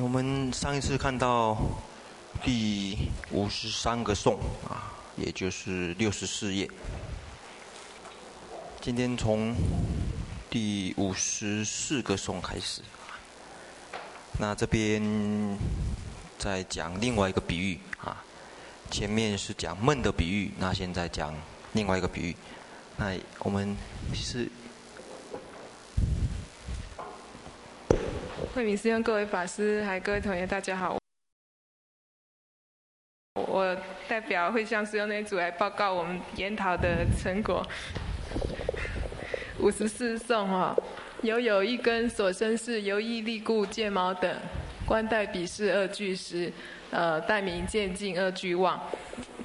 我们上一次看到第五十三个颂啊，也就是六十四页。今天从第五十四个颂开始。那这边再讲另外一个比喻啊，前面是讲梦的比喻，那现在讲另外一个比喻。那我们是。慧敏师兄，各位法师，还有各位同学，大家好。我代表慧相师兄那组来报告我们研讨的成果。五十四颂哈，犹有一根所生事，由义力故见毛等，观待彼事二俱实，呃，待明见净二俱妄。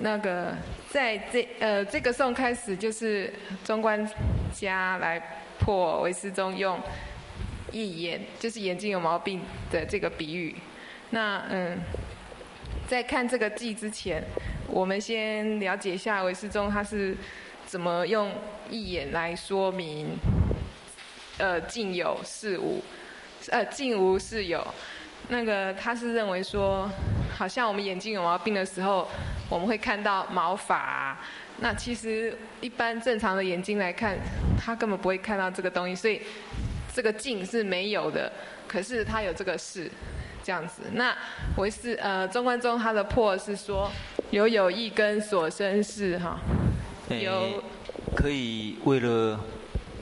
那个在这呃这个颂开始就是中观家来破唯识宗用。义眼就是眼睛有毛病的这个比喻。那嗯，在看这个记之前，我们先了解一下韦世忠他是怎么用义眼来说明，呃，近有是无，呃，近无是有。那个他是认为说，好像我们眼睛有毛病的时候，我们会看到毛发。那其实一般正常的眼睛来看，他根本不会看到这个东西，所以。这个净是没有的，可是他有这个事，这样子。那唯识呃中观中他的破是说，有有一根所生事哈，有可以为了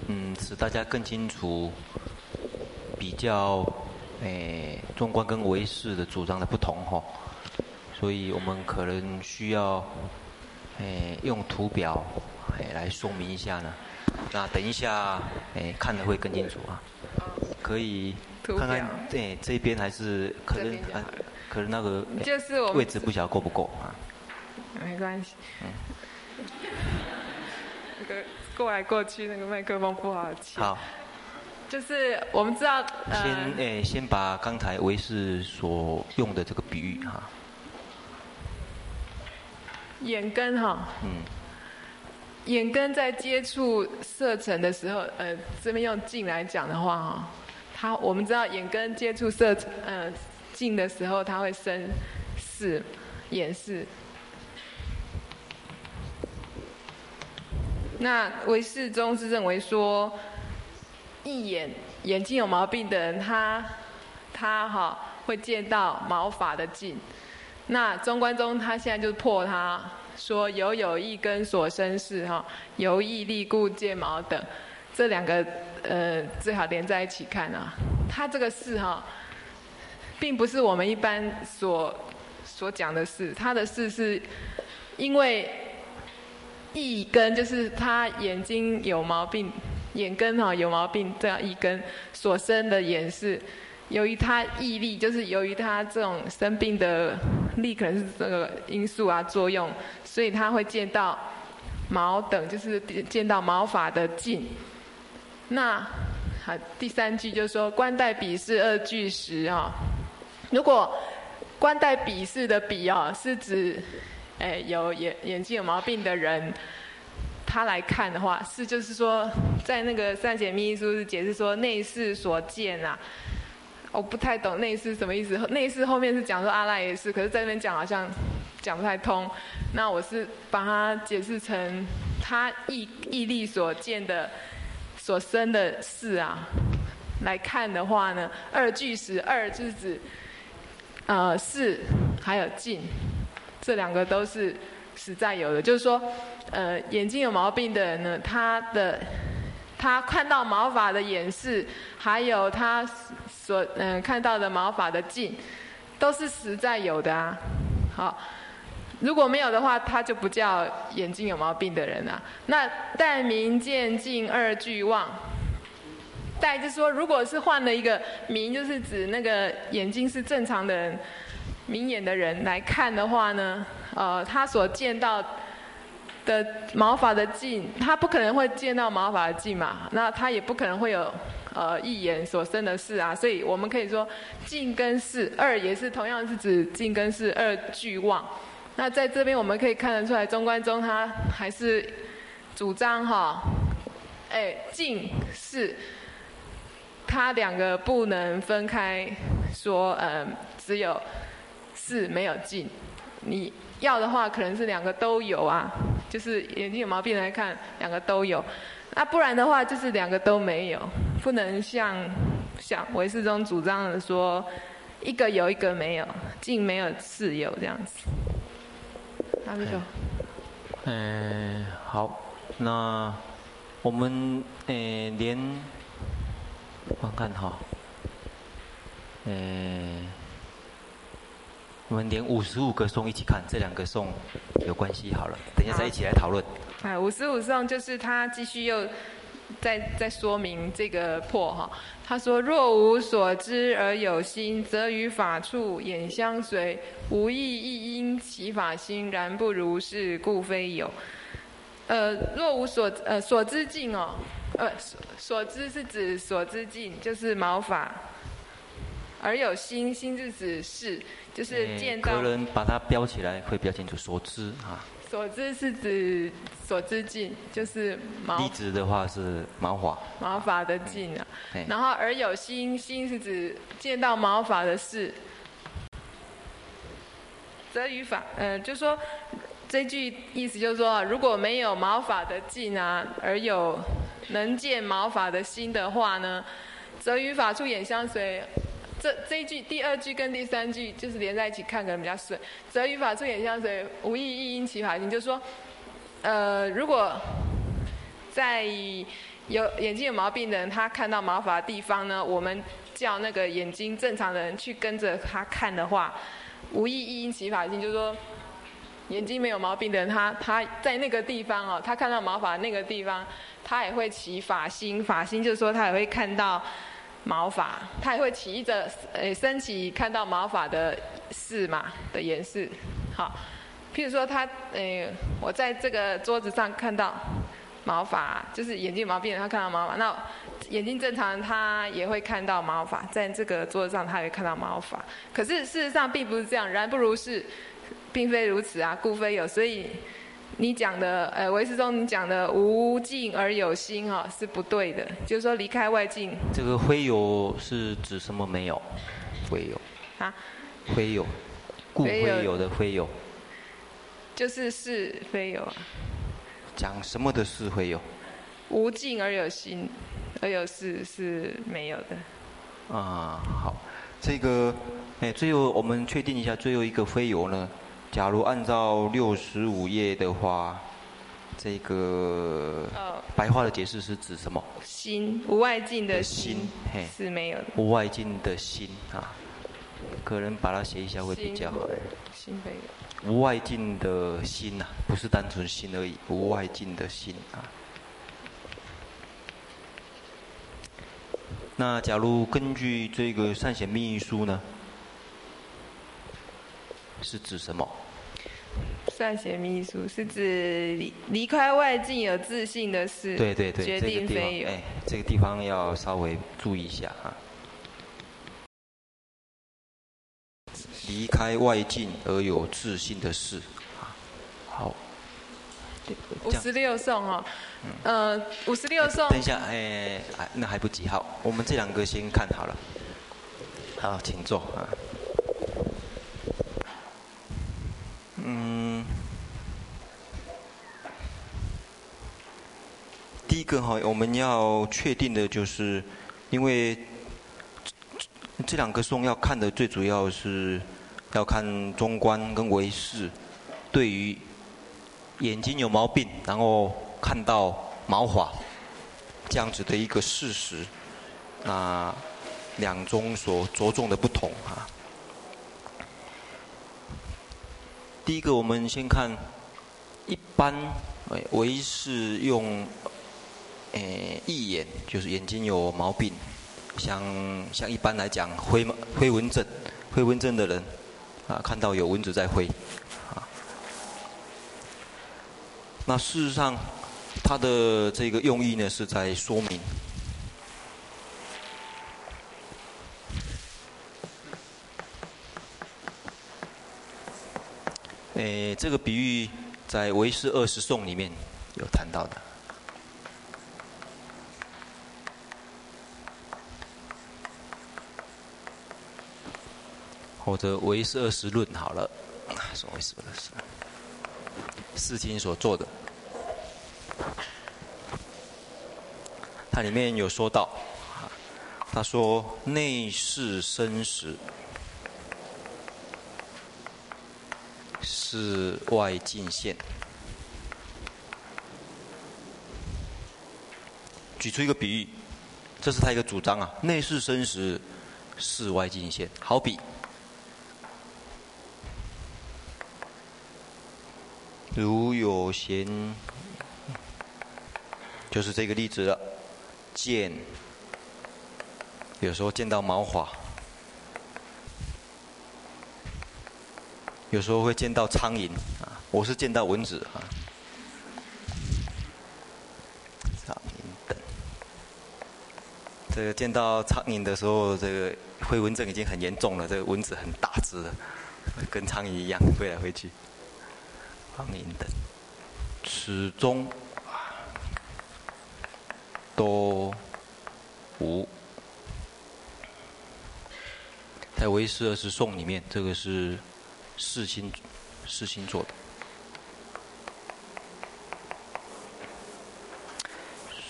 嗯使大家更清楚，比较诶中观跟唯识的主张的不同哈，所以我们可能需要诶用图表诶来说明一下呢。那等一下，哎，看得会更清楚啊。可以看看，对，这边还是可能，可能那个就是位置不晓得够不够啊。没关系。嗯。那个过来过去，那个麦克风不好听。好。就是我们知道。先哎，先把刚才唯识所用的这个比喻哈。眼根哈。嗯。眼根在接触色尘的时候，呃，这边用镜来讲的话，哈，它我们知道眼根接触色，呃，净的时候，它会生视，眼视。那唯识宗是认为说，一眼眼睛有毛病的人，他他哈会见到毛发的镜。那中观宗他现在就破他。说犹有一根所生事哈，由义力故见毛等，这两个呃最好连在一起看啊。它这个事哈，并不是我们一般所所讲的事，它的事是因为义根就是他眼睛有毛病，眼根哈有毛病，这样一根所生的眼是。由于他毅力，就是由于他这种生病的力，可能是这个因素啊作用，所以他会见到毛等，就是见到毛发的净。那好，第三句就是说，观待鄙视二句时啊。如果观待鄙视的鄙啊，是指哎有眼眼睛有毛病的人，他来看的话，是就是说，在那个三解密意书是解释说内视所见啊。我不太懂内视什么意思，内视后面是讲说阿赖耶识，可是在那边讲好像讲不太通。那我是把它解释成他义义力所见的所生的事啊，来看的话呢，二俱实，二就是指呃是还有净，这两个都是实在有的。就是说，呃眼睛有毛病的人呢，他的他看到毛发的掩饰，还有他。所嗯看到的毛发的净，都是实在有的啊。好，如果没有的话，他就不叫眼睛有毛病的人啊。那但明见净二俱妄，但就是说，如果是换了一个明，就是指那个眼睛是正常的人，明眼的人来看的话呢，呃，他所见到的毛发的净，他不可能会见到毛发的净嘛。那他也不可能会有。呃，一眼所生的事啊，所以我们可以说，净跟识二也是同样是指净跟识二俱旺。那在这边我们可以看得出来，中观宗他还是主张哈，哎，净识，它两个不能分开说，嗯，只有视没有镜。你要的话，可能是两个都有啊，就是眼睛有毛病来看，两个都有。那不然的话，就是两个都没有，不能像像唯世宗主张的说，一个有一个没有，竟没有视有这样子。那就。嗯，好，那我们呃连，观看哈，嗯，我们连五十五个颂一起看，这两个颂有关系好了，等一下再一起来讨论。哎，五十五颂就是他继续又在在说明这个破哈，他说若无所知而有心，则于法处眼相随，无意亦因其法心，然不如是，故非有。呃，若无所呃所知境哦，呃所所知是指所知境，就是毛法，而有心，心是指是，就是见到。可能把它标起来会比较清楚。所知啊。所知是指所知境，就是毛。例子的话是毛法。毛法的境啊。然后而有心，心是指见到毛法的事。则于法，呃，就说。这句意思就是说，如果没有毛法的境啊，而有能见毛法的心的话呢，则于法处眼相随。这这一句第二句跟第三句就是连在一起看可能比较顺。则于法处眼相随，无异亦因其法心，就是说，呃，如果在有眼睛有毛病的人，他看到毛发的地方呢，我们叫那个眼睛正常的人去跟着他看的话，无异亦因其法心，就是说。眼睛没有毛病的人，他他在那个地方哦，他看到毛发那个地方，他也会起法心，法心就是说他也会看到毛发，他也会起着诶升起看到毛发的事嘛的颜色。好，譬如说他诶，我在这个桌子上看到毛发，就是眼睛有毛病他看到毛发，那眼睛正常他也会看到毛发，在这个桌子上他也看到毛发，可是事实上并不是这样，然不如是。并非如此啊，故非有。所以你讲的，呃，唯识中你讲的无境而有心哈、哦，是不对的。就是说离开外境。这个非有是指什么？没有，非有。啊？非有，故非有的非有。就是是非有啊。讲什么的是非有？无境而有心，而有是是没有的。啊，好，这个，哎，最后我们确定一下，最后一个非有呢？假如按照六十五页的话，这个白话的解释是指什么？心，无外境的心，嘿，是没有的。无外境的心啊，可能把它写一下会比较好。心没有。无外境的心呐、啊，不是单纯心而已，无外境的心啊。那假如根据这个善显密意书呢？是指什么？善显密意书是指离离开外境有自信的事。对对对，决定非有。哎，这个地方要稍微注意一下啊。离开外境而有自信的事。好。五十六颂哦，呃，五十六颂。等一下，哎，那还不急，好，我们这两个先看好了。好，请坐啊。嗯，第一个哈，我们要确定的就是，因为这两个颂要看的最主要是要看中观跟唯识对于眼睛有毛病，然后看到毛发这样子的一个事实，那两宗所着重的不同啊。第一个，我们先看一般，唯是用，诶，一眼，就是眼睛有毛病，像像一般来讲，飞飞蚊症，灰蚊症的人，啊，看到有蚊子在飞，啊，那事实上，它的这个用意呢，是在说明。诶，这个比喻在唯识二十颂里面有谈到的。或者唯识二十论好了，什么唯识二十？世经所做的，它里面有说到，他说内视生死，是外境线。举出一个比喻，这是他一个主张啊。内视生死，是外境线。好比，如有闲，就是这个例子了。见，有时候见到毛发，有时候会见到苍蝇啊。我是见到蚊子啊。苍蝇等这个见到苍蝇的时候，这个飞蚊症已经很严重了。这个蚊子很大只的，跟苍蝇一样飞来飞去。苍蝇等，始终都无。在唯识二十颂里面，这个是世亲世亲做的。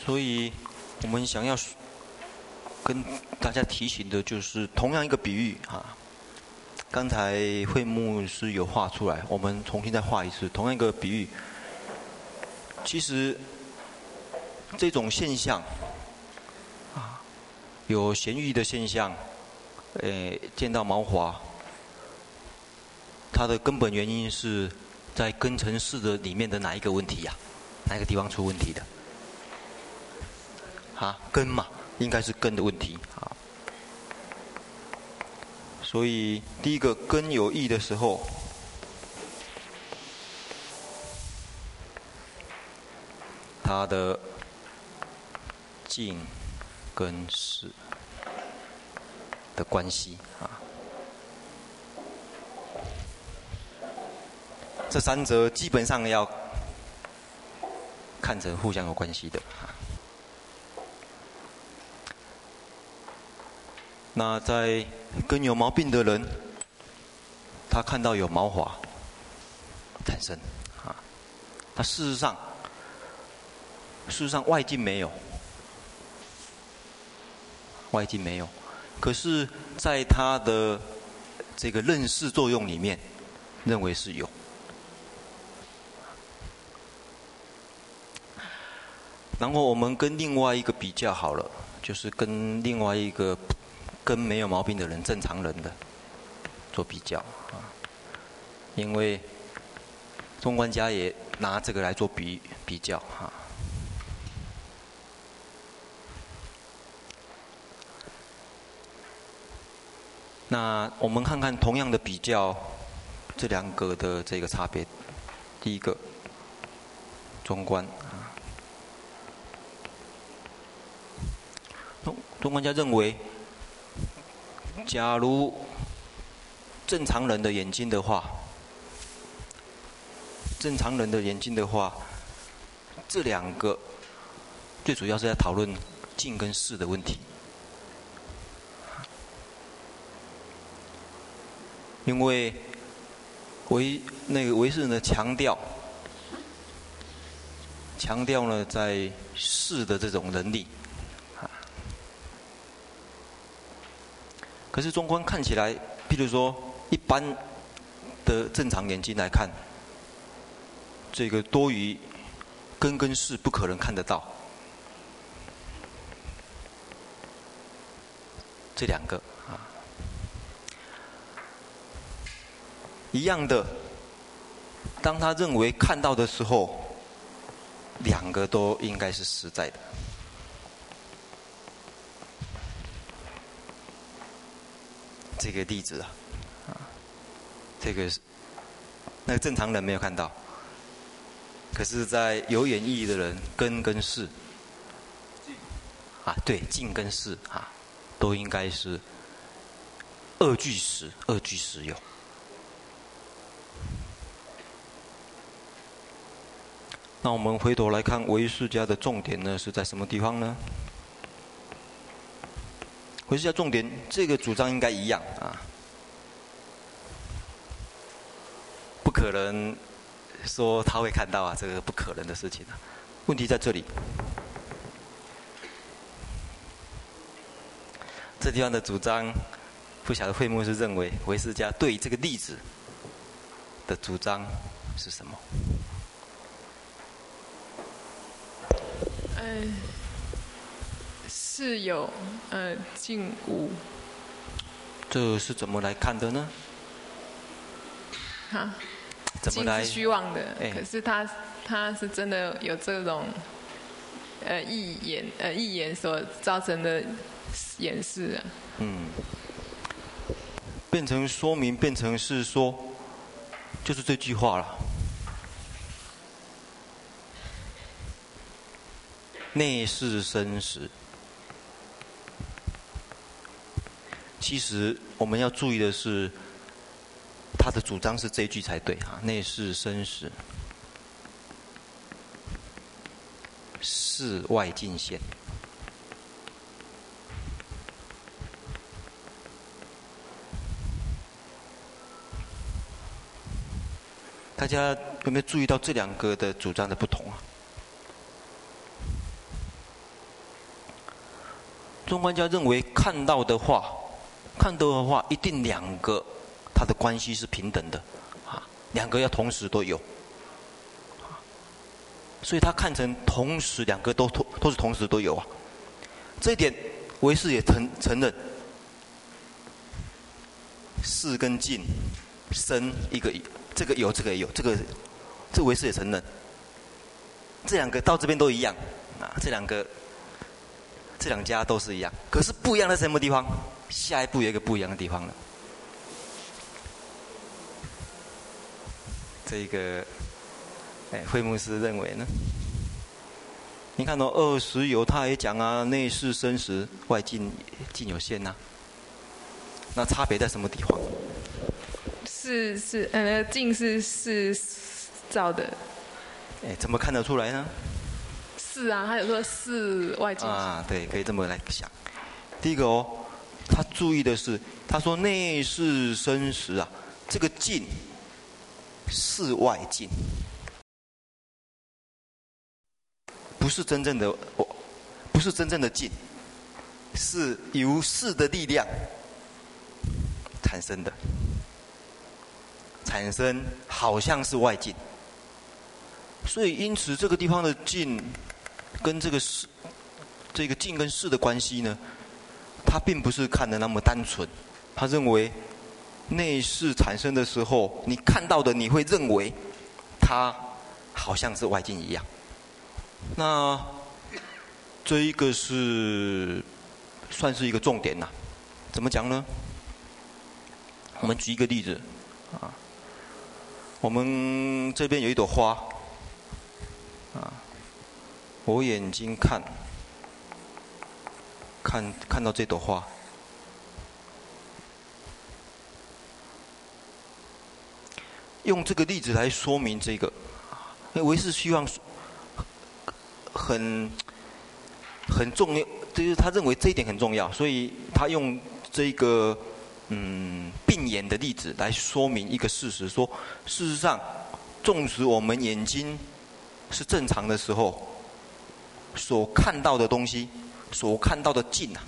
所以我们想要。跟大家提醒的就是同样一个比喻啊，刚才会牧师有画出来，我们重新再画一次。同样一个比喻，其实这种现象啊，有咸鱼的现象，诶，见到毛华，它的根本原因是在根尘世的里面的哪一个问题呀？哪个地方出问题的？啊，根嘛。应该是根的问题啊，所以第一个根有异的时候，它的进跟识的关系啊，这三者基本上要看成互相有关系的啊。那在跟有毛病的人，他看到有毛发产生，啊，那事实上，事实上外境没有，外境没有，可是在他的这个认识作用里面，认为是有。然后我们跟另外一个比较好了，就是跟另外一个。跟没有毛病的人，正常人的做比较啊，因为中观家也拿这个来做比比较哈。那我们看看同样的比较，这两个的这个差别。第一个，中观啊，中观家认为。假如正常人的眼睛的话，正常人的眼睛的话，这两个最主要是在讨论近跟视的问题。因为唯那个唯识呢强调强调呢在视的这种能力。可是中观看起来，譬如说一般的正常眼睛来看，这个多余根跟识不可能看得到。这两个啊，一样的，当他认为看到的时候，两个都应该是实在的。这个例子啊，这个是那个正常人没有看到，可是，在有眼义的人，根跟识，啊，对，境跟识啊，都应该是二句实，二句实有。那我们回头来看唯识家的重点呢，是在什么地方呢？回事要重点，这个主张应该一样啊。不可能说他会看到啊，这个不可能的事情啊。问题在这里，这地方的主张，不晓得会不会是认为唯识家对这个例子的主张是什么？嗯，是有呃静无。这是怎么来看的呢？哈，怎么来？虚妄的，欸、可是他他是真的有这种呃意言呃意言所造成的掩饰啊。嗯，变成说明，变成是说，就是这句话了。内是生实。其实我们要注意的是，他的主张是这一句才对哈。内是生实，事外尽现。大家有没有注意到这两个的主张的不同啊？中观家认为看到的话。看到的话，一定两个，它的关系是平等的，啊，两个要同时都有，啊。所以他看成同时两个都同都是同时都有啊，这一点唯识也承承认，事跟境生一个这个有这个也有这个，这唯识也承认，这两个到这边都一样，啊，这两个这两家都是一样，可是不一样在什么地方？下一步有一个不一样的地方了。这个，哎，惠牧师认为呢？你看到二十有，他也讲啊，内是生实，外境境有限呐、啊。那差别在什么地方？是是，呃，境是是造的。哎，怎么看得出来呢？是啊，他有说是外境。啊，对，可以这么来想。第一个哦。他注意的是，他说内是生实啊，这个境是外境，不是真正的哦，不是真正的境，是由识的力量产生的，产生好像是外境，所以因此这个地方的境跟这个识，这个境跟识的关系呢？他并不是看的那么单纯，他认为内饰产生的时候，你看到的你会认为它好像是外境一样。那这一个是算是一个重点呐，怎么讲呢？我们举一个例子啊，我们这边有一朵花啊，我眼睛看。看看到这朵花，用这个例子来说明这个，因为是希望很很重要，就是他认为这一点很重要，所以他用这个嗯病眼的例子来说明一个事实，说事实上，纵使我们眼睛是正常的时候，所看到的东西。所看到的境啊，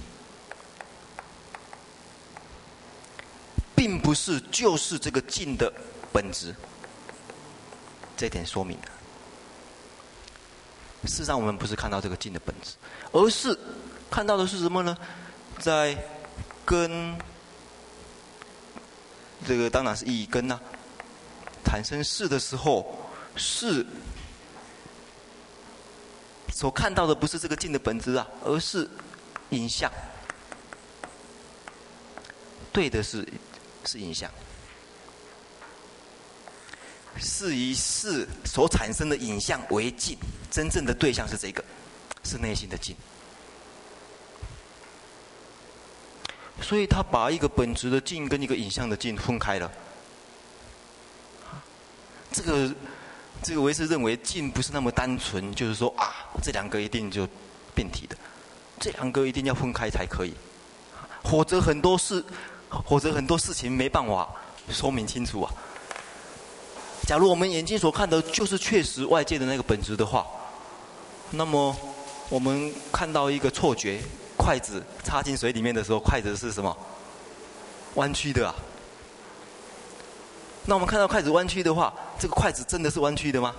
并不是就是这个境的本质。这点说明了，事实上我们不是看到这个境的本质，而是看到的是什么呢？在根，这个当然是一根呐、产生识的时候，识。所看到的不是这个镜的本质啊，而是影像。对的是是影像，是以是所产生的影像为镜，真正的对象是这个，是内心的镜。所以他把一个本质的镜跟一个影像的镜分开了。这个。这个维斯认为境不是那么单纯，就是说啊，这两个一定就变体的，这两个一定要分开才可以，否则很多事，否则很多事情没办法说明清楚啊。假如我们眼睛所看的就是确实外界的那个本质的话，那么我们看到一个错觉，筷子插进水里面的时候，筷子是什么？弯曲的啊。那我们看到筷子弯曲的话，这个筷子真的是弯曲的吗？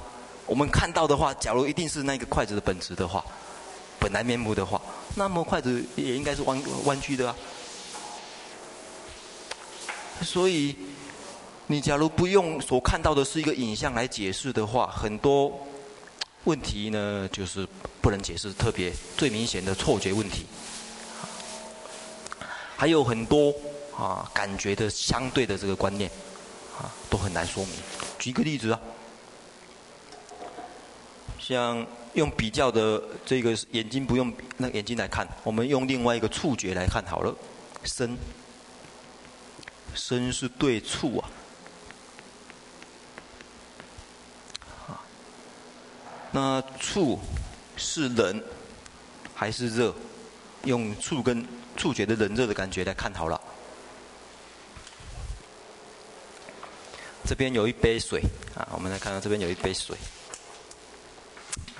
我们看到的话，假如一定是那个筷子的本质的话，本来面目的话，那么筷子也应该是弯弯曲的啊。所以，你假如不用所看到的是一个影像来解释的话，很多问题呢就是不能解释，特别最明显的错觉问题，还有很多啊感觉的相对的这个观念啊都很难说明。举个例子啊。像用比较的这个眼睛不用那眼睛来看，我们用另外一个触觉来看好了，身，身是对触，啊，那触是冷还是热？用触跟触觉的冷热的感觉来看好了。这边有一杯水啊，我们来看到这边有一杯水。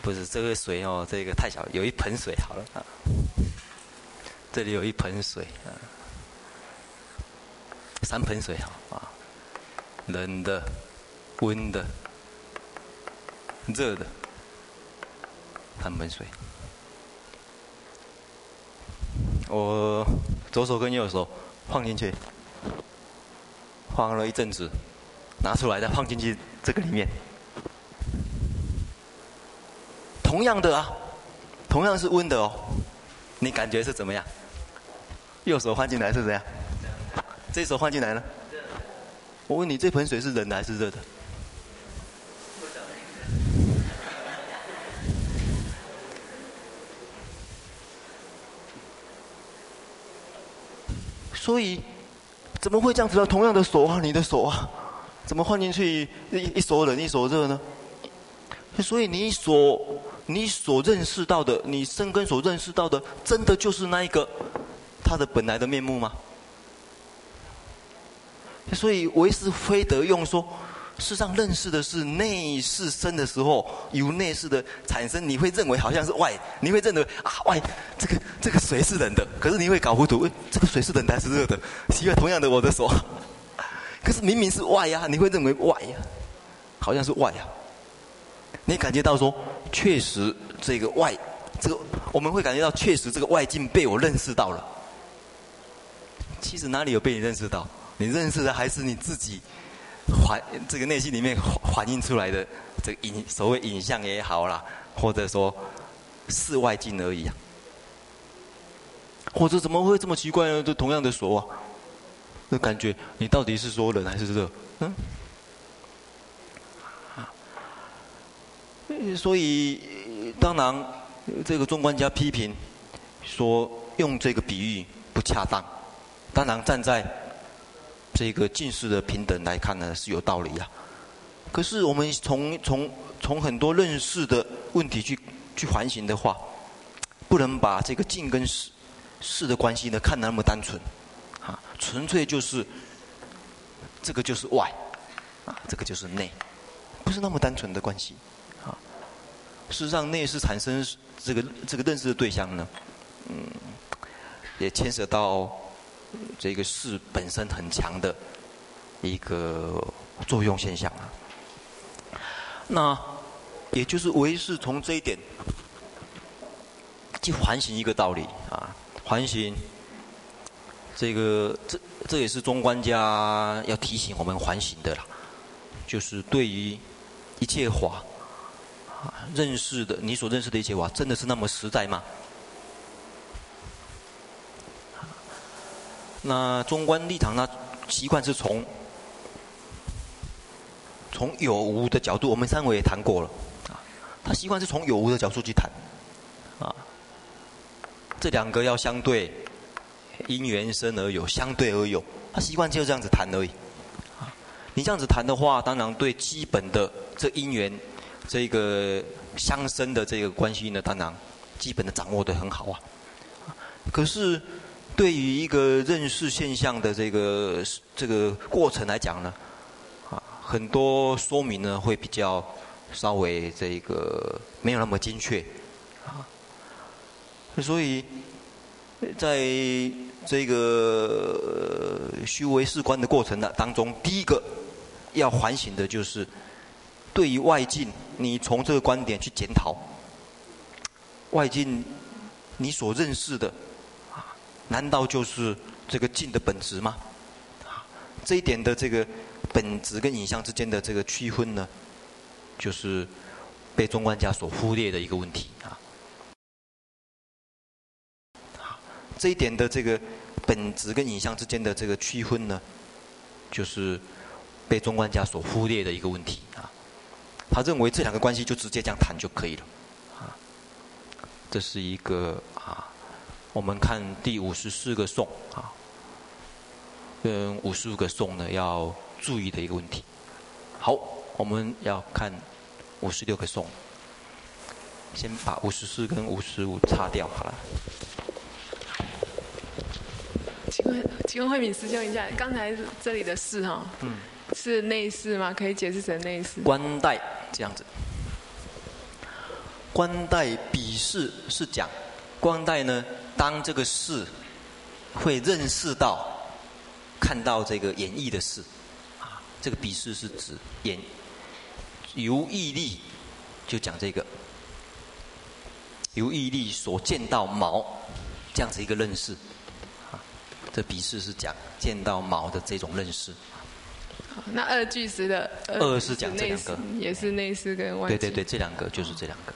不是这个水哦，这个太小，有一盆水好了啊。这里有一盆水啊，三盆水好啊，冷的、温的、热的，三盆水。我左手跟右手放进去，放了一阵子，拿出来再放进去这个里面。同样的啊，同样是温的哦，你感觉是怎么样？右手换进来是怎样？这手换进来呢？我问你，这盆水是冷的还是热的？所以怎么会这样子呢？同样的手啊，你的手啊，怎么换进去一一手冷一手热呢？所以你所。你所认识到的，你生根所认识到的，真的就是那一个他的本来的面目吗？所以唯识非得用说，世上认识的是内是生的时候，由内是的产生，你会认为好像是外，你会认为啊外这个这个水是冷的，可是你会搞糊涂，这个水是冷的还是热的？奇怪，同样的我的手，可是明明是外呀，你会认为外呀，好像是外呀。你感觉到说，确实这个外，这个我们会感觉到确实这个外境被我认识到了。其实哪里有被你认识到？你认识的还是你自己环这个内心里面反映出来的这个影所谓影像也好啦，或者说是外境而已啊。或者怎么会这么奇怪呢？都同样的说啊，那感觉你到底是说冷还是热？嗯？所以，当然，这个中观家批评说用这个比喻不恰当。当然，站在这个近似的平等来看呢，是有道理的。可是，我们从从从很多认识的问题去去反省的话，不能把这个近跟似似的关系呢看得那么单纯，纯粹就是这个就是外，啊，这个就是内，不是那么单纯的关系啊。事实上，内是产生这个这个认识的对象呢，嗯，也牵涉到这个事本身很强的一个作用现象啊。那也就是唯是从这一点去反省一个道理啊，反省这个这这也是中观家要提醒我们反省的啦，就是对于一切法。认识的，你所认识的一切法，真的是那么实在吗？那中观立场呢？习惯是从从有无的角度，我们上回也谈过了啊。他习惯是从有无的角度去谈啊。这两个要相对，因缘生而有，相对而有。他习惯就这样子谈而已。你这样子谈的话，当然对基本的这因缘。这个相生的这个关系呢，当然基本的掌握得很好啊。可是对于一个认识现象的这个这个过程来讲呢，啊，很多说明呢会比较稍微这个没有那么精确啊，所以在这个须为士观的过程呢当中，第一个要反省的就是对于外境，你从这个观点去检讨外境你所认识的啊，难道就是这个境的本质吗？这一点的这个本质跟影像之间的这个区分呢，就是被中观家所忽略的一个问题啊。这一点的这个本质跟影像之间的这个区分呢，就是被中观家所忽略的一个问题啊。他认为这两个关系就直接这样谈就可以了啊。这是一个啊，我们看第五十四个颂啊。跟五十五个颂呢，要注意的一个问题。好，我们要看五十六个颂，先把五十四跟五十五擦掉好了。请问，请问慧敏师兄一下，刚才这里的事哈，嗯，是内事吗？可以解释成内事？观待这样子，观待比视是讲，观待呢，当这个事会认识到。看到这个演绎的事，啊，这个比视是指演由毅力，就讲这个由毅力所见到毛这样子一个认识，啊，这彼士是讲见到毛的这种认识。那二句时的二是讲这两个，也是内士跟外。对对对，这两个就是这两个。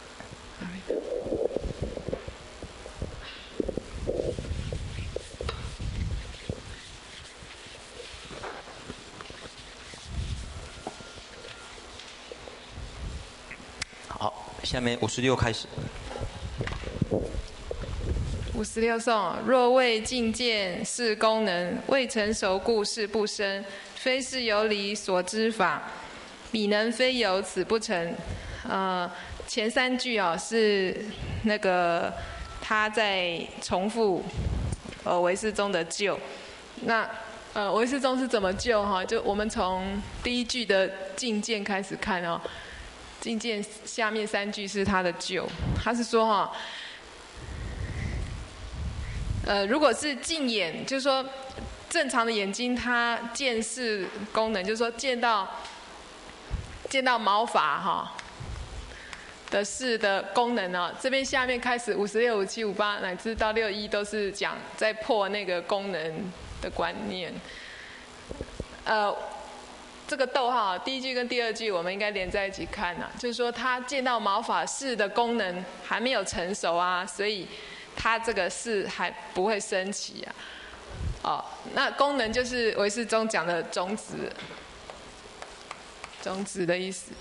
好下面五十六开始。十六颂：若谓境见是功能，未成熟故事不生，非是有理所知法，彼能非有此不成。呃，前三句、哦、是那个他在重复呃唯识宗的旧。那呃唯识宗是怎么旧哈？就我们从第一句的境见开始看哦。境见下面三句是他的旧，他是说哈，呃，如果是近眼，就是说正常的眼睛，它见视功能，就是说见到见到毛发哈的视的功能呢，这边下面开始五十六、五七、五八乃至到六一都是讲在破那个功能的观念，呃。这个逗号，第一句跟第二句我们应该连在一起看呐，就是说他见到毛发视的功能还没有成熟啊，所以他这个事还不会升起啊。哦，那功能就是维世中讲的种子，种子的意思。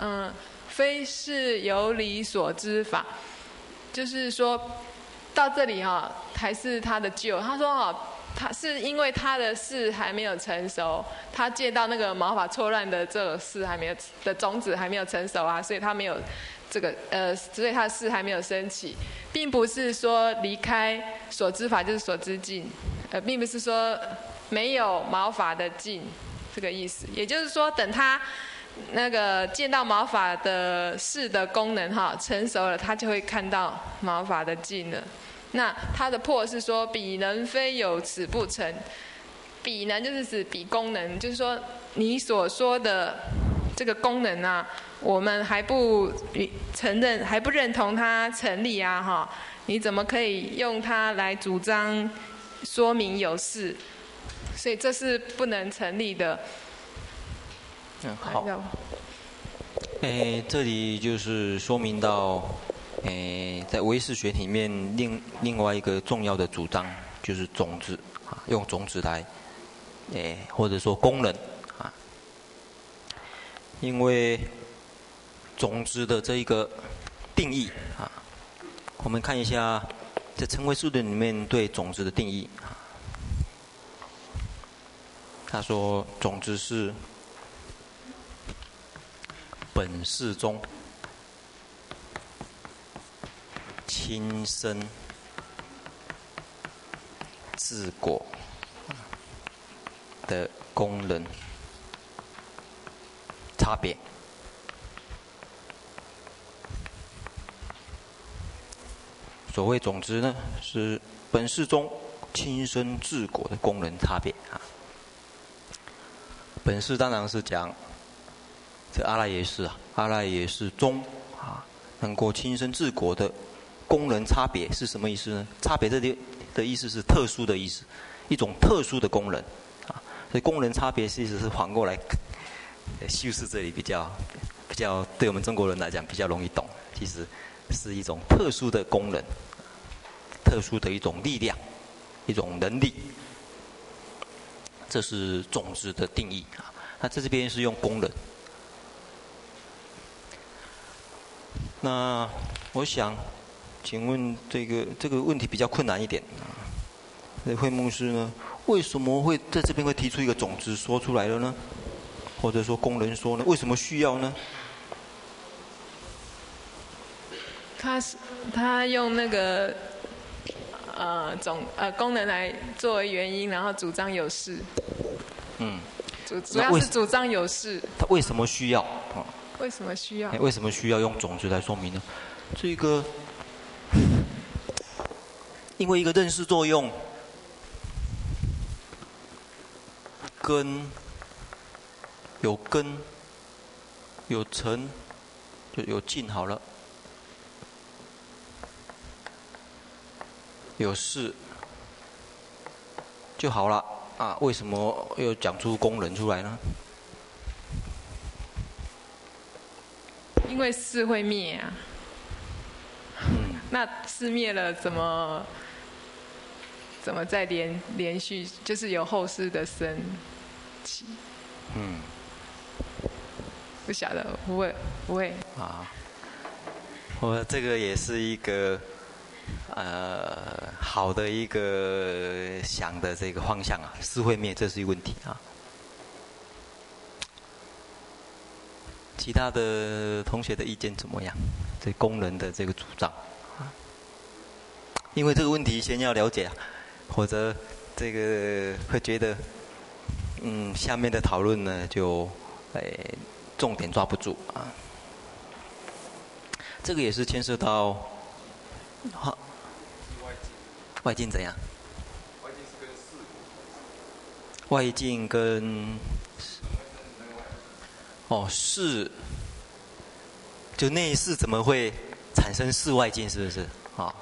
嗯，非是有理所知法，就是说到这里哈，还是他的旧。他说哈。他是因为他的事还没有成熟，他见到那个毛发错乱的这个事还没有的种子还没有成熟啊，所以他没有这个呃，所以他的事还没有升起，并不是说离开所知法就是所知境，呃，并不是说没有毛发的境这个意思。也就是说，等他那个见到毛发的事的功能哈成熟了，他就会看到毛发的境了。那他的破是说，彼能非有此不成。彼能就是指彼功能，就是说你所说的这个功能啊，我们还不承认，还不认同它成立啊，哈！你怎么可以用它来主张说明有事？所以这是不能成立的。嗯，好。哎，这里就是说明到。诶，在唯识学里面，另另外一个重要的主张就是种子啊，用种子来，诶，或者说功能啊，因为种子的这一个定义啊，我们看一下在成唯识论里面对种子的定义啊，他说种子是本识中。亲生自果的功能差别。所谓种子呢，是本事中亲身治果的功能差别啊。本事当然是讲这阿赖耶识啊，阿赖耶识中啊，能够亲身治果的功能差别是什么意思呢？差别这里的意思是特殊的意思，一种特殊的功能啊。所以功能差别其实是反过来修饰这里比较比较对我们中国人来讲比较容易懂，其实。是一种特殊的功能，特殊的一种力量，一种能力。这是种子的定义啊。那在这边是用功能。那我想，请问这个这个问题比较困难一点啊。那慧牧师呢，为什么会在这边会提出一个种子说出来了呢？或者说工人说呢？为什么需要呢？他是他用那个呃总呃功能来作为原因，然后主张有事。嗯，主主要是主张有事。他为什么需要？为什么需要？为什么需要用种子来说明呢？这个因为一个认识作用，根有根有尘就有茎好了。有事就好了啊？为什么又讲出功能出来呢？因为事会灭啊。嗯。那事灭了，怎么怎么再连连续？就是有后世的生起。嗯。不晓得，不会，不会。啊。我这个也是一个。呃，好的一个想的这个方向啊，是会灭，这是一个问题啊。其他的同学的意见怎么样？对功能的这个主张啊，因为这个问题先要了解啊，或者这个会觉得，嗯，下面的讨论呢就，哎，重点抓不住啊。这个也是牵涉到，好。外境怎样？外境跟哦事，就内事怎么会产生事外境？是不是？啊，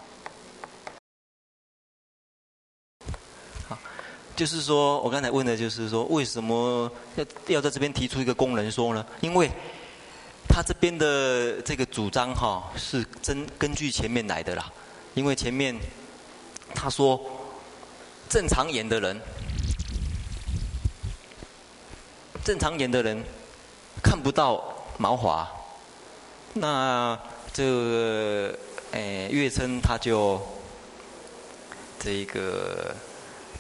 就是说我刚才问的就是说，为什么要要在这边提出一个功能说呢？因为他这边的这个主张哈，是真根据前面来的啦，因为前面。他说：“正常眼的人，正常眼的人看不到毛发。那这个诶，月称他就这一个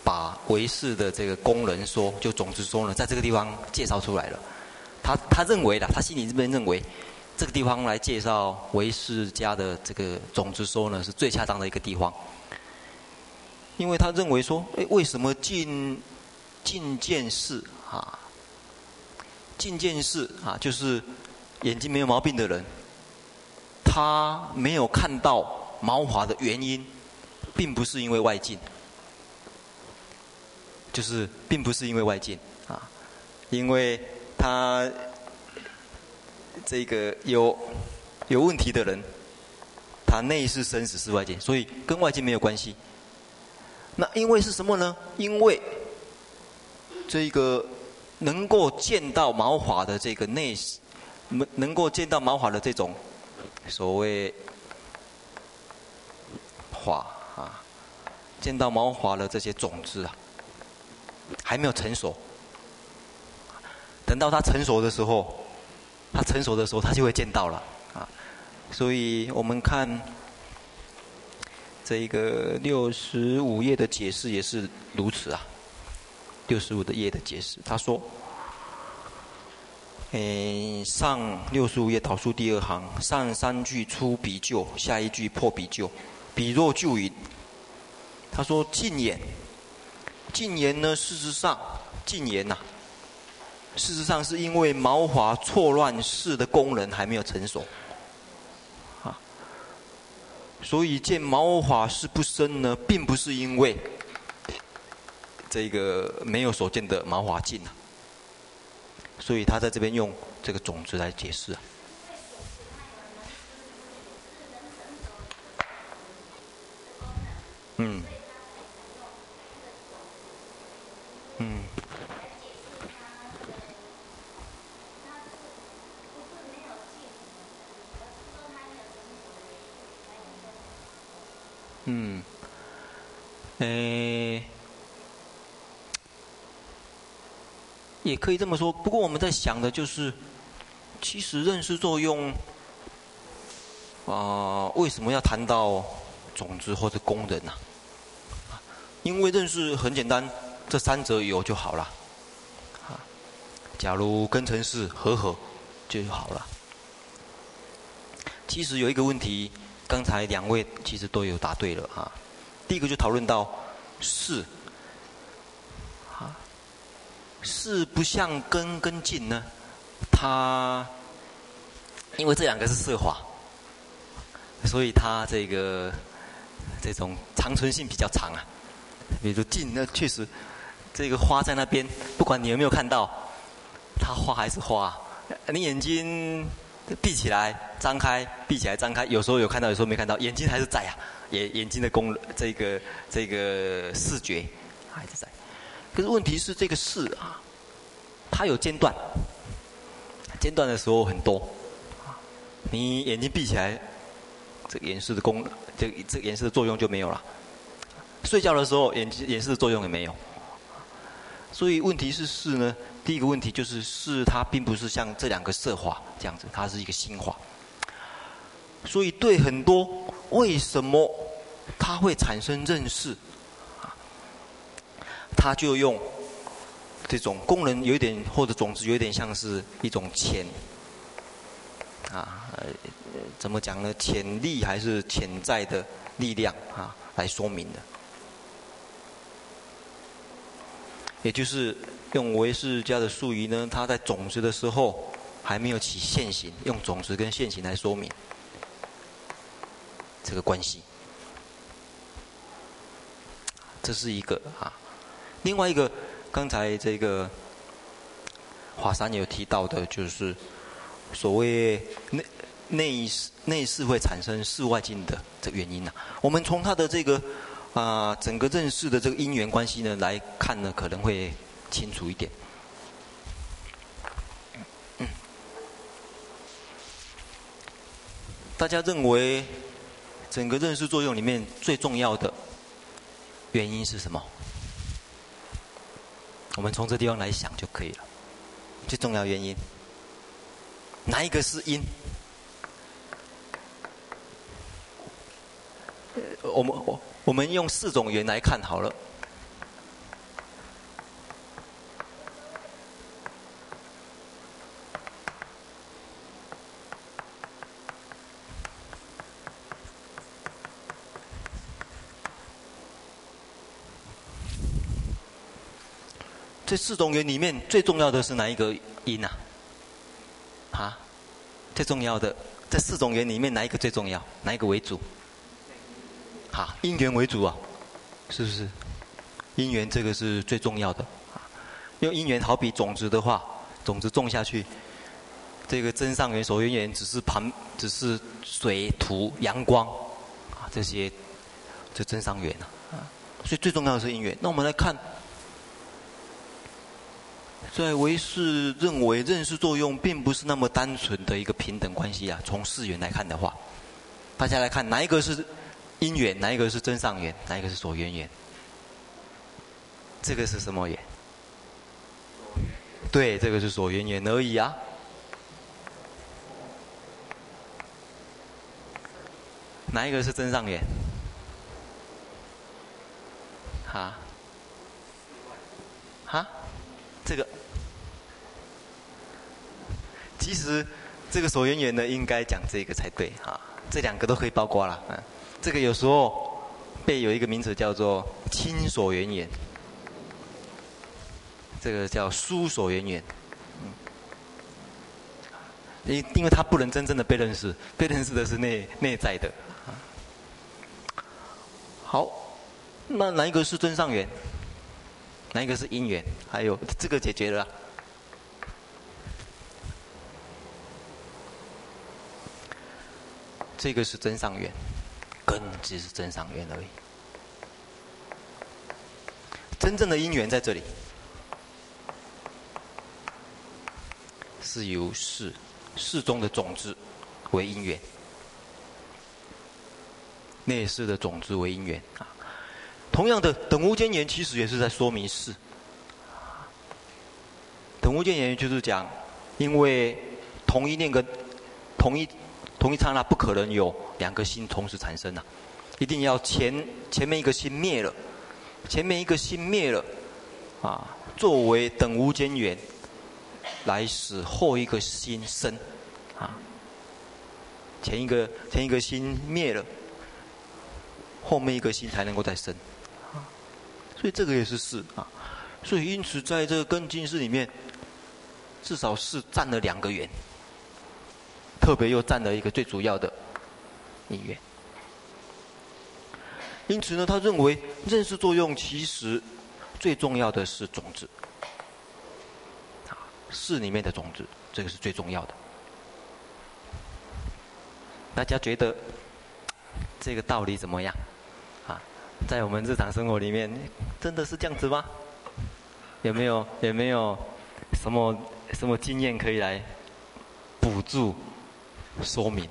把维氏的这个功能说，就种子说呢，在这个地方介绍出来了。他他认为的，他心里这边认为，这个地方来介绍维氏家的这个种子说呢，是最恰当的一个地方。”因为他认为说，哎，为什么近近见识啊？近见识啊，就是眼睛没有毛病的人，他没有看到毛发的原因，并不是因为外境，就是并不是因为外境啊，因为他这个有有问题的人，他内是生死是外境，所以跟外境没有关系。那因为是什么呢？因为这个能够见到毛发的这个内，能能够见到毛发的这种所谓华啊，见到毛发的这些种子啊，还没有成熟。等到它成熟的时候，它成熟的时候，它就会见到了啊。所以我们看。这一个六十五页的解释也是如此啊。六十五的页的解释，他说：“诶，上六十五页导数第二行，上三句出比就，下一句破比就。比若就云，他说：近眼，近言呢？事实上，近言呐、事实上是因为毛发错乱式的功能还没有成熟，啊，所以见毛发是不生呢，并不是因为这个没有所见的毛发尽啊，所以他在这边用这个种子来解释啊。嗯。嗯。嗯。诶，也可以这么说。不过我们在想的就是，其实认识作用，啊、为什么要谈到种子或者功能呢？因为认识很简单，这三者有就好了。啊，假如根尘世和合就好了。其实有一个问题，刚才两位其实都有答对了啊。第一个就讨论到是，啊，是不像根跟尽呢，它因为这两个是色法，所以它这个这种长存性比较长啊。比如尽，那确实，这个花在那边，不管你有没有看到，它花还是花。你眼睛闭起来、张开、闭起来、张开，有时候有看到，有时候没看到，眼睛还是在啊。眼眼睛的功，这个这个视觉还是在。可是问题是，这个视啊，它有间断，间断的时候很多。你眼睛闭起来，这个眼识的功，这个这个眼识的作用就没有了。睡觉的时候，眼睛眼识的作用也没有。所以问题是是呢，第一个问题就是是它并不是像这两个色法这样子，它是一个心法。所以对很多为什么它会产生认识，啊，它就用这种功能有点或者种子有点像是一种潜，啊，怎么讲呢？潜力还是潜在的力量啊，来说明的。也就是用维氏家的术语呢，它在种子的时候还没有起现行，用种子跟现行来说明这个关系。这是一个啊，另外一个，刚才这个华山有提到的，就是所谓内内内室会产生室外境的这原因呐、啊。我们从它的这个。啊，整个认识的这个因缘关系呢，来看呢，可能会清楚一点。嗯，大家认为整个认识作用里面最重要的原因是什么？我们从这地方来想就可以了。最重要原因，哪一个是因？我们我。我们用四种缘来看好了。这四种缘里面最重要的是哪一个因啊？啊？最重要的这四种缘里面哪一个最重要？哪一个为主？好，因缘为主啊，是不是？因缘这个是最重要的。用因缘好比种子的话，种子种下去，这个真上缘、所缘缘只是旁，只是水、土、阳光啊这些，这真上缘啊。所以最重要的是因缘。那我们来看，在唯识认为认识作用并不是那么单纯的一个平等关系啊。从四缘来看的话，大家来看哪一个是？因缘哪一个是真上缘？哪一个是所缘缘？这个是什么缘？对，这个是所缘缘而已啊。哪一个是增上缘？哈？哈？这个？其实这个所缘缘呢，应该讲这个才对哈。这两个都可以包括了，嗯。这个有时候被有一个名词叫做亲所缘缘，这个叫疏所缘缘，因因为他不能真正的被认识，被认识的是内内在的。好，那哪一个是真上缘？哪一个是因缘？还有这个解决了。这个是真上缘，根只是真上缘而已。真正的因缘在这里，是由事事中的种子为因缘，内事的种子为因缘啊。同样的，等无间缘其实也是在说明事。等无间缘就是讲，因为同一念跟同一。同一刹那不可能有两个心同时产生啊，一定要前前面一个心灭了，前面一个心灭了，啊，作为等无间缘，来使后一个心生，啊，前一个前一个心灭了，后面一个心才能够再生，啊，所以这个也是事啊，所以因此在这个根进式里面，至少是占了两个缘。特别又占了一个最主要的因缘，因此呢，他认为认识作用其实最重要的是种子，啊，是里面的种子，这个是最重要的。大家觉得这个道理怎么样？啊，在我们日常生活里面，真的是这样子吗？有没有有没有什么什么经验可以来补助？说明。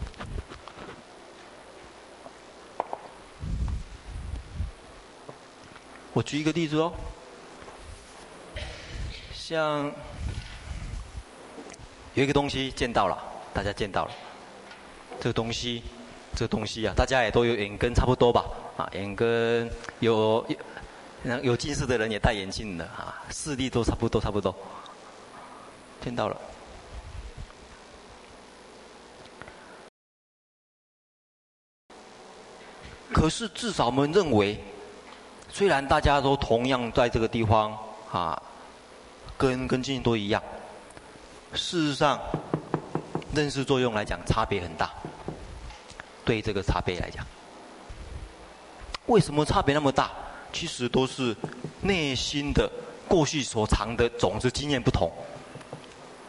我举一个例子哦，像有一个东西见到了，大家见到了，这个东西，这个东西啊，大家也都有眼根差不多吧？啊，眼根有有有近视的人也戴眼镜的啊，视力都差不多，差不多，见到了。可是至少我们认为，虽然大家都同样在这个地方啊，跟跟今天都一样，事实上，认识作用来讲差别很大。对这个差别来讲，为什么差别那么大？其实都是内心的过去所藏的种子经验不同。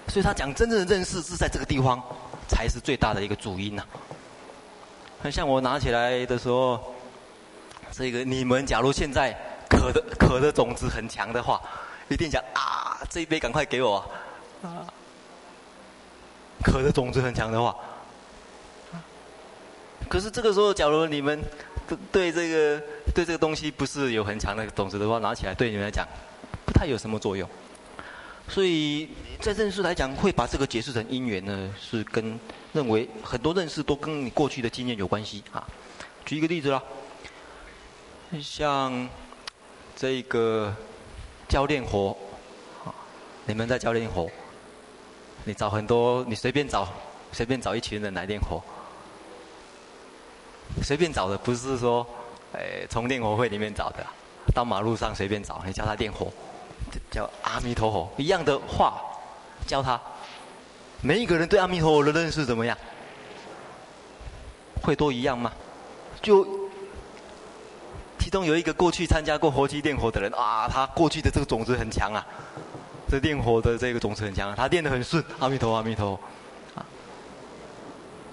所以他讲真正的认识是在这个地方，才是最大的一个主因呐、很像我拿起来的时候，这个你们假如现在渴的渴的种子很强的话，一定讲啊，这一杯赶快给我啊！渴的种子很强的话，可是这个时候，假如你们对这个对这个东西不是有很强的种子的话，拿起来对你们来讲不太有什么作用。所以在认识来讲，会把这个解释成因缘呢，是跟。认为很多认识都跟你过去的经验有关系啊。举一个例子啦，像这个教练活，你们在教练活，你找很多，你随便找，随便找一群人来练活，随便找的不是说，哎，从练活会里面找的，到马路上随便找，你叫他练活，叫阿弥陀佛，一样的话教他。每一个人对阿弥陀佛的认识怎么样？会都一样吗？就其中有一个过去参加过活期练活的人啊，他过去的这个种子很强啊，这练火的这个种子很强，他练得很顺。阿弥陀佛，阿弥陀佛。啊，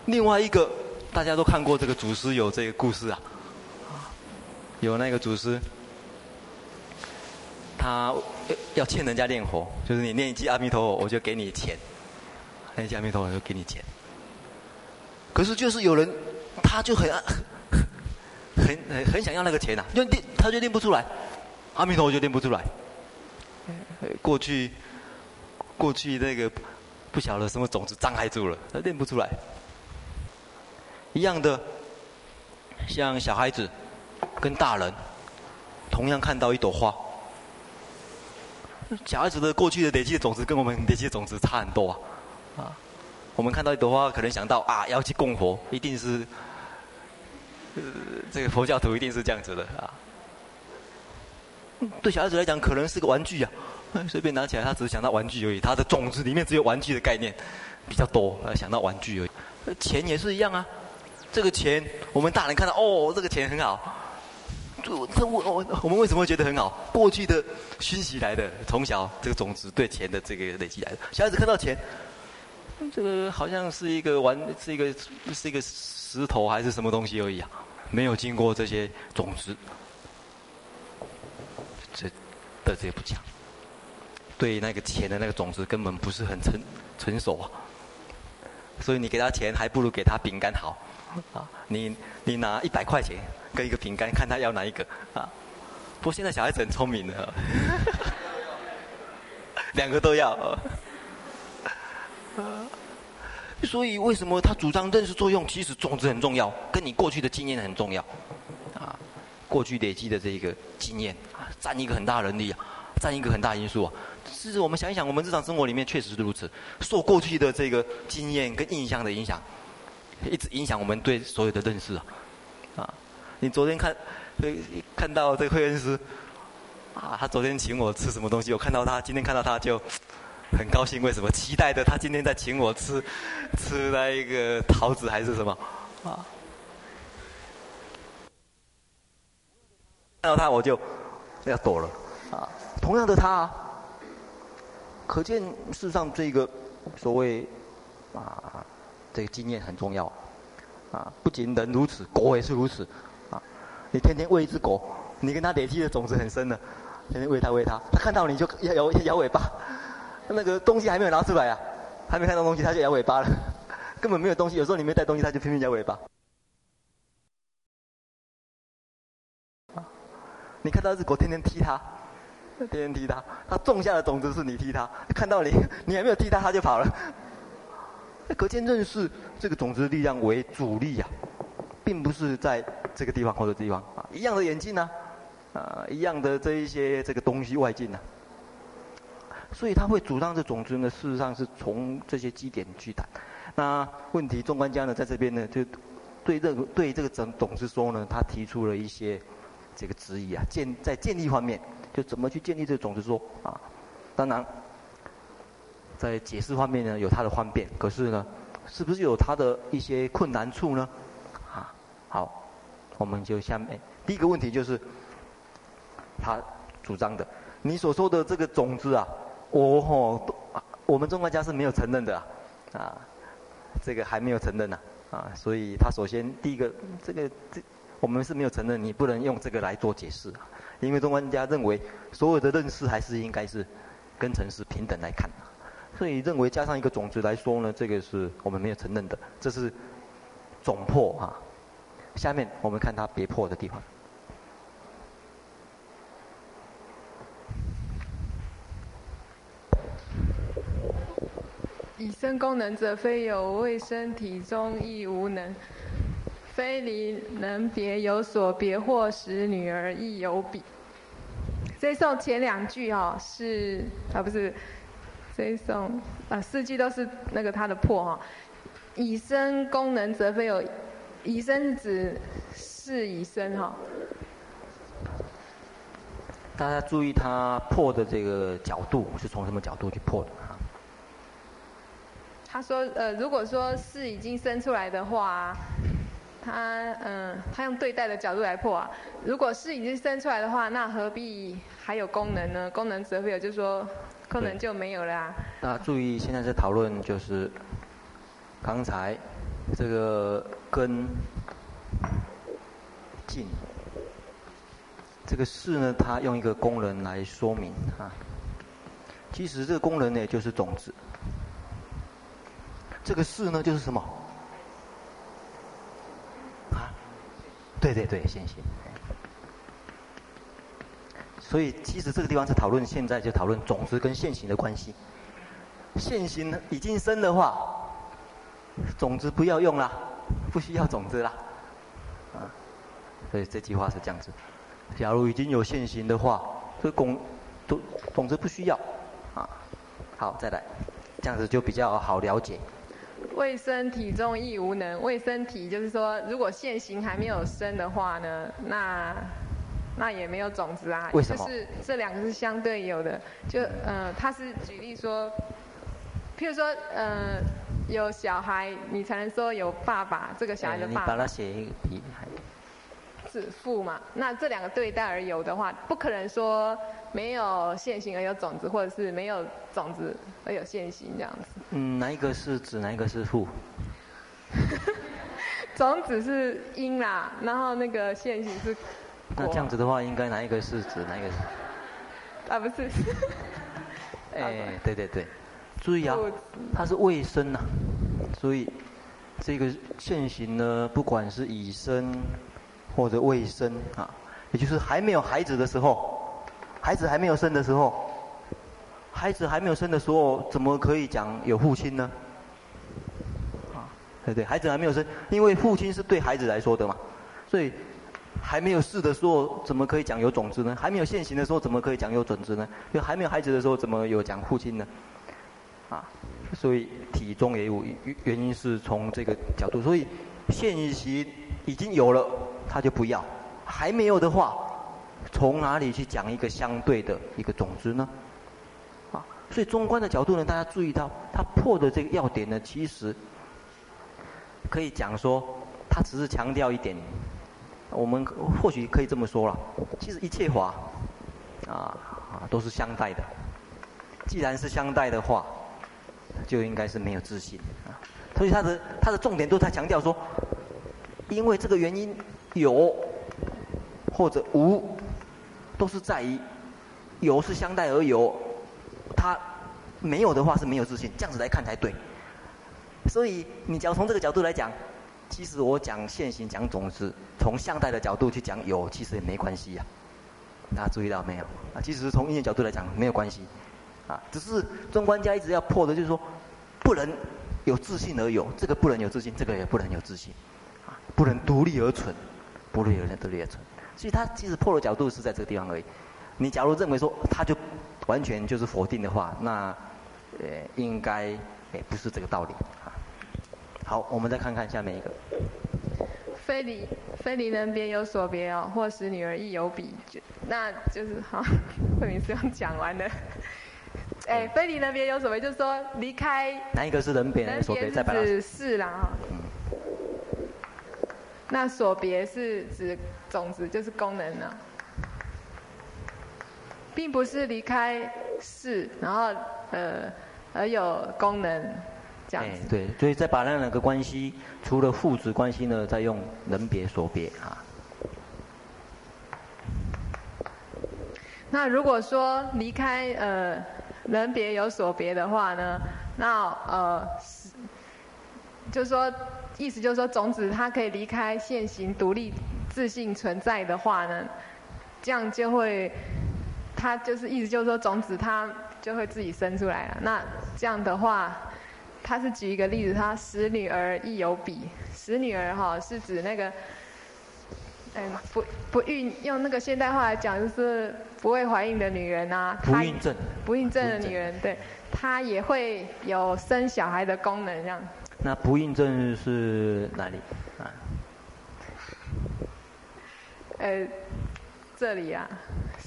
另外一个大家都看过这个祖师有这个故事啊，有那个祖师，他要欠人家练活，就是你念一句阿弥陀佛，我就给你钱。那下面头我就给你钱，可是就是有人，他就很很很很想要那个钱呐、就念他就念不出来，阿弥陀佛就念不出来。过去过去那个不晓得什么种子障碍住了，他念不出来。一样的，像小孩子跟大人同样看到一朵花，小孩子的过去的累积的种子跟我们累积的种子差很多啊。我们看到一朵花，可能想到啊，要去供佛，一定是，呃，这个佛教徒一定是这样子的啊。对小孩子来讲，可能是个玩具啊，随便拿起来，他只是想到玩具而已。他的种子里面只有玩具的概念比较多，想到玩具而已。钱也是一样啊，这个钱我们大人看到哦，这个钱很好。这这我我我们为什么会觉得很好？过去的熏习来的，从小这个种子对钱的这个累积来的。小孩子看到钱，这个好像是一个玩，是一个是一个石头还是什么东西而已啊，没有经过这些种子，这的这也不讲。对那个钱的那个种子根本不是很成成熟啊，所以你给他钱还不如给他饼干好啊！你你拿一百块钱跟一个饼干，看他要哪一个啊？不过现在小孩子很聪明的，两个都要。所以为什么他主张认识作用？其实种子很重要，跟你过去的经验很重要啊。过去累积的这个经验啊，占一个很大能力啊，占一个很大因素啊。其实我们想一想，我们日常生活里面确实是如此，受过去的这个经验跟印象的影响，一直影响我们对所有的认识啊。啊，你昨天看，看到这个会员师，啊，他昨天请我吃什么东西？我看到他，今天看到他就很高兴。为什么？期待着他今天再请我吃，吃那一个桃子还是什么？啊，看到他我就要躲了。啊，同样的他。可见，世上，这个所谓啊，这个经验很重要啊。不仅人如此，狗也是如此啊。你天天喂一只狗，你跟它累积的种子很深的，天天喂它喂它，它看到你就摇摇摇尾巴，那个东西还没有拿出来啊，还没看到东西，它就摇尾巴了，根本没有东西。有时候你没带东西，它就拼命摇尾巴。你看到一只狗，天天踢它。天天踢它，它种下的种子是你踢它，看到你，你还没有踢它，它就跑了。可见认识这个种子力量为主力呀、啊，并不是在这个地方或者地方啊，一样的眼镜呢，啊，一样的这一些这个东西外境呢、所以他会主张这种子呢，事实上是从这些基点去谈。那问题，纵观家呢，在这边呢，就对这个对这个种种子说呢，他提出了一些这个质疑啊，建在建立方面。就怎么去建立这个种子说啊？当然，在解释方面呢，有它的方便，可是呢，是不是有它的一些困难处呢？啊，好，我们就下面第一个问题就是，他主张的，你所说的这个种子啊，我吼，我们中国家是没有承认的啊，这个还没有承认呢，啊，所以他首先第一个，这个这我们是没有承认，你不能用这个来做解释。因为中观家认为，所有的认识还是应该是跟城市平等来看，所以认为加上一个种子来说呢，这个是我们没有承认的，这是总破啊。下面我们看它别破的地方。以身功能者，非有卫生体中亦无能。非离能别有所别，或使女儿亦有比。这一颂前两句哈、是啊不是，这一颂啊四句都是那个他的破哈、哦。以身功能则非有，以身指是以身哈。大家注意他破的这个角度是从什么角度去破的哈？他说呃如果说是已经生出来的话。他嗯，他用对待的角度来破啊。如果是已经生出来的话，那何必还有功能呢？功能则非有，就是说功能就没有了啊。那注意，现在在讨论就是刚才这个根茎，这个是呢，它用一个功能来说明啊。其实这个功能呢，就是种子。这个是呢，就是什么？啊对对对，现行。所以其实这个地方是讨论现在就讨论种子跟现行的关系。现行已经生的话，种子不要用啦，不需要种子啦。啊，所以这句话是这样子。假如已经有现行的话，这种种种子不需要。啊，好，再来，这样子就比较好了解。未生体中亦无能，未生体就是说，如果现行还没有生的话呢，那那也没有种子啊。为什么？就是这两个是相对有的。就呃，他是举例说，譬如说呃，有小孩，你才能说有爸爸，这个小孩的爸爸。你把它写一个题。子父嘛，那这两个对待而有的话，不可能说没有现行而有种子，或者是没有种子而有现行这样子。嗯，哪一个是子，哪一个是父？种子是因啦，然后那个现行是。那这样子的话，应该哪一个是指，哪一个是？啊，不是。哎，对对对，注意啊，它是未生呐、啊，所以这个现行呢，不管是已生。或者未生啊，也就是还没有孩子的时候，孩子还没有生的时候，孩子还没有生的时候，怎么可以讲有父亲呢？啊，对对，孩子还没有生，因为父亲是对孩子来说的嘛，所以还没有事的时候，怎么可以讲有种子呢？还没有现行的时候，怎么可以讲有种子呢？因为还没有孩子的时候，怎么有讲父亲呢？啊，所以体中也有原因是从这个角度，所以现行已经有了。他就不要，还没有的话，从哪里去讲一个相对的一个种子呢？啊，所以中观的角度呢，大家注意到，他破的这个要点呢，其实可以讲说，他只是强调一点，我们或许可以这么说了，其实一切法啊啊都是相待的，既然是相待的话，就应该是没有自信啊，所以他的他的重点都在强调说，因为这个原因。有或者无，都是在于有是相待而有，它没有的话是没有自信，这样子来看才对。所以你只要从这个角度来讲，其实我讲现行讲种子，从相待的角度去讲有，其实也没关系呀、大家注意到没有？啊，其实从因缘角度来讲没有关系，啊，只是中观家一直要破的就是说，不能有自信而有，这个不能有自信，这个也不能有自信，啊，不能独立而存。不会有人得列存，所以他其实破的角度是在这个地方而已。你假如认为说他就完全就是否定的话，那呃应该也不是这个道理啊。好，我们再看看下面一个。非离非离人别有所别哦，或使女儿亦有彼，就那就是好，慧明师兄讲完了。哎，非离人别有所别，就是说离开。哪一个是人别人所别？再把它。是是啦哈。那所别是指种子，就是功能呢，并不是离开是，然后呃而有功能这样子。欸、对，所以再把那两个关系，除了父子关系呢，再用人别所别啊。那如果说离开呃人别有所别的话呢，那呃是，就是说。意思就是说，种子它可以离开现行独立自信存在的话呢，这样就会，它就是意思就是说，种子它就会自己生出来了。那这样的话，他是举一个例子，他使女儿亦有彼，使女儿哈是指那个，嗯，不不孕，用那个现代话来讲就是不会怀孕的女人啊，不孕症，不孕症的女人，对，她也会有生小孩的功能这样。那不孕症是哪里啊？呃，这里啊。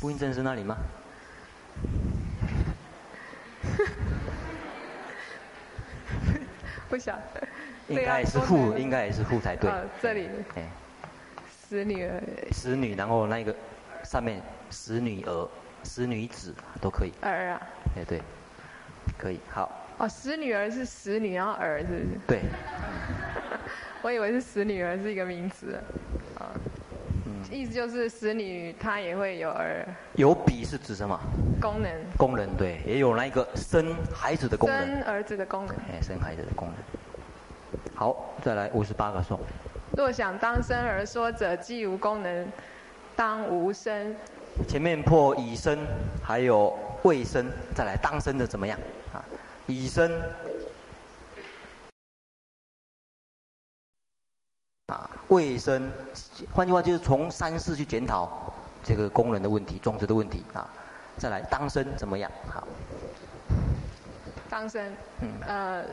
不孕症是那里吗？不晓得。应该也是父，应该也是父才对。啊，这里。哎。死女儿。死女，然后那个上面死女儿、死女子都可以。儿啊。哎，对，可以，好。哦，死女儿是死女，然后儿是不是？对。我以为是死女儿是一个名词，意思就是使女她也会有儿。有比是指什么？功能。功能对，也有那一个生孩子的功能。生儿子的功能。哎，生孩子的功能。好，再来五十八个颂。若想当生而说者，既无功能，当无生。前面破以生，还有未生，再来当生的怎么样？啊，以生啊，卫生，换句话就是从三世去检讨这个功能的问题、种子的问题啊。再来当生怎么样？好，当生，嗯，呃，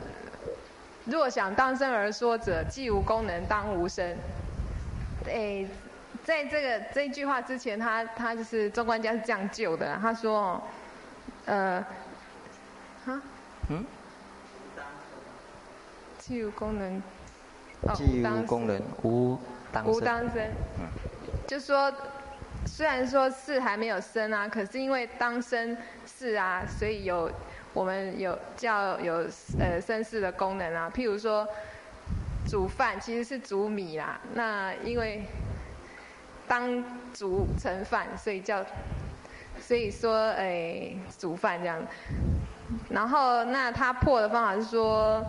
若想当生而说者，既无功能，当无生。诶，在这个这一句话之前，他他就是中观家是这样救的。他说，呃，哈，嗯，既无功能，既无功能无当无当生，嗯，就说虽然说是还没有生啊，可是因为当生是啊，所以有我们有叫有呃生事的功能啊。譬如说煮饭其实是煮米啦，那因为。当煮成饭，所以叫，所以说，哎、欸，煮饭这样。然后，那他破的方法是说，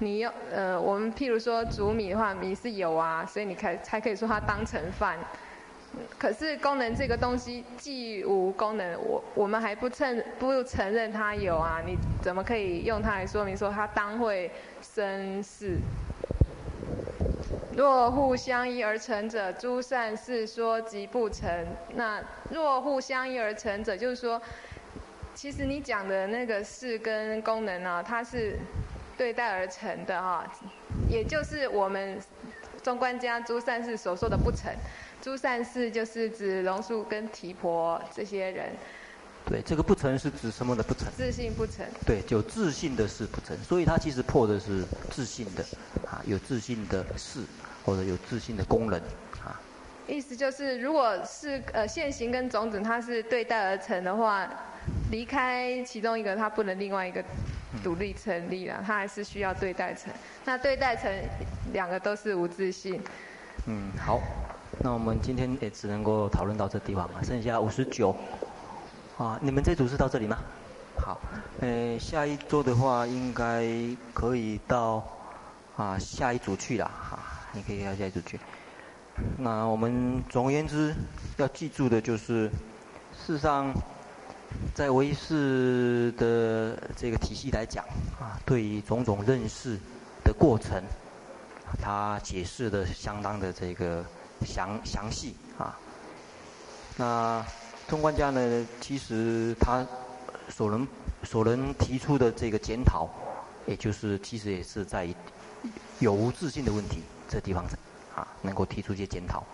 你用，呃，我们譬如说煮米的话，米是有啊，所以你才才可以说它当成饭。可是功能这个东西既无功能，我我们还不承不承认它有啊，你怎么可以用它来说明说它当会生事？若互相依而成者，诸善事说即不成。那若互相依而成者，就是说，其实你讲的那个事跟功能呢、啊，它是对待而成的哈、啊。也就是我们中观家诸善士所说的不成。诸善士就是指龙树跟提婆这些人。对，这个不成是指什么的不成？自信不成。对，就自信的事不成，所以他其实破的是自信的啊，有自信的事。或者有自信的功能，啊，意思就是，如果是呃现行跟种子它是对待而成的话，离开其中一个，它不能另外一个独立成立了，它还是需要对待成。那对待成两个都是无自信。嗯，好，那我们今天也只能够讨论到这地方了，剩下五十九。啊，你们这组是到这里吗？好，呃，下一周的话应该可以到啊下一组去了哈。你可以到下一组去。那我们总而言之要记住的就是，事实上，在唯识的这个体系来讲啊，对于种种认识的过程，它解释的相当的这个详详细啊。那中观家呢，其实他所能所能提出的这个检讨，也就是其实也是在有无自信的问题。这地方，啊，能够提出一些检讨。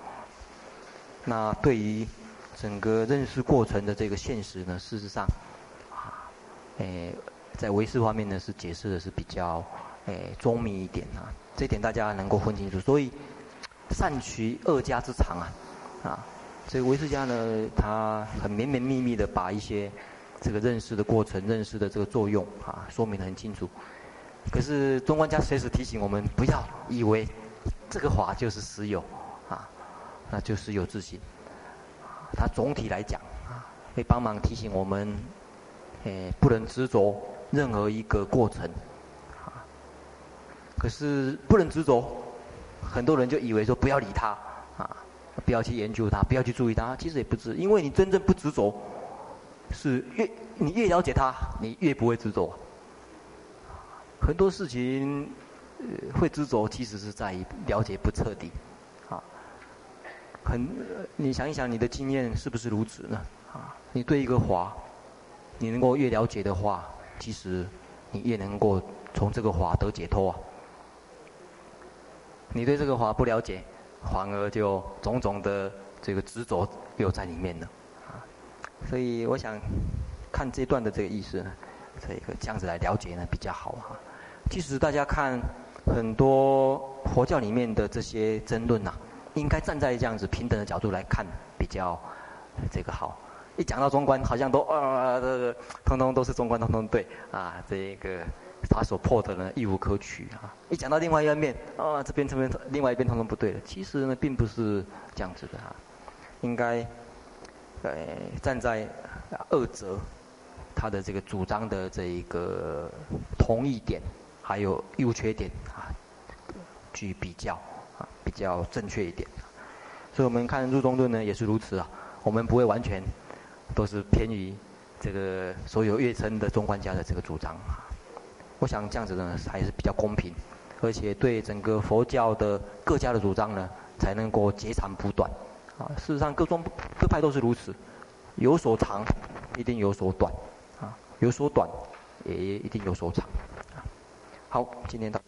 那对于整个认识过程的这个现实呢，事实上，啊，诶，在唯识方面呢是解释的是比较诶周密一点啊，这点大家能够分清楚。所以善取二家之长啊，啊，这个唯识家呢，他很绵绵密密的把一些这个认识的过程、认识的这个作用啊，说明得很清楚。可是中观家随时提醒我们，不要以为。这个法就是实有，啊，那就是有自性。它总体来讲啊，会帮忙提醒我们，诶，不能执着任何一个过程，啊。可是不能执着，很多人就以为说不要理它，啊，不要去研究它，不要去注意它。其实也不是，因为你真正不执着，是越你越了解它，你越不会执着。很多事情。会执着，其实是在于了解不彻底，啊，很，你想一想，你的经验是不是如此呢？啊，你对一个法，你能够越了解的话，其实你越能够从这个法得解脱啊。你对这个法不了解，反而就种种的这个执着又在里面了，啊，所以我想看这段的这个意思呢，这个这样子来了解呢比较好哈。其实大家看。很多佛教里面的这些争论呐、啊，应该站在这样子平等的角度来看，比较这个好。一讲到中观，好像都啊，这个通通都是中观，通通对啊，这个他所破的呢，亦无可取啊。一讲到另外一面，啊，这边这边另外一边通通不对了。其实呢，并不是这样子的啊，应该呃站在二者他的这个主张的这一个同义点。还有优缺点，去比较啊，比较正确一点。所以我们看入中论呢，也是如此啊。我们不会完全都是偏于这个所有月称的中观家的这个主张啊。我想这样子呢，还是比较公平，而且对整个佛教的各家的主张呢，才能够截长补短啊。事实上，各宗各派都是如此，有所长，一定有所短啊；有所短，也一定有所长。好，今天到。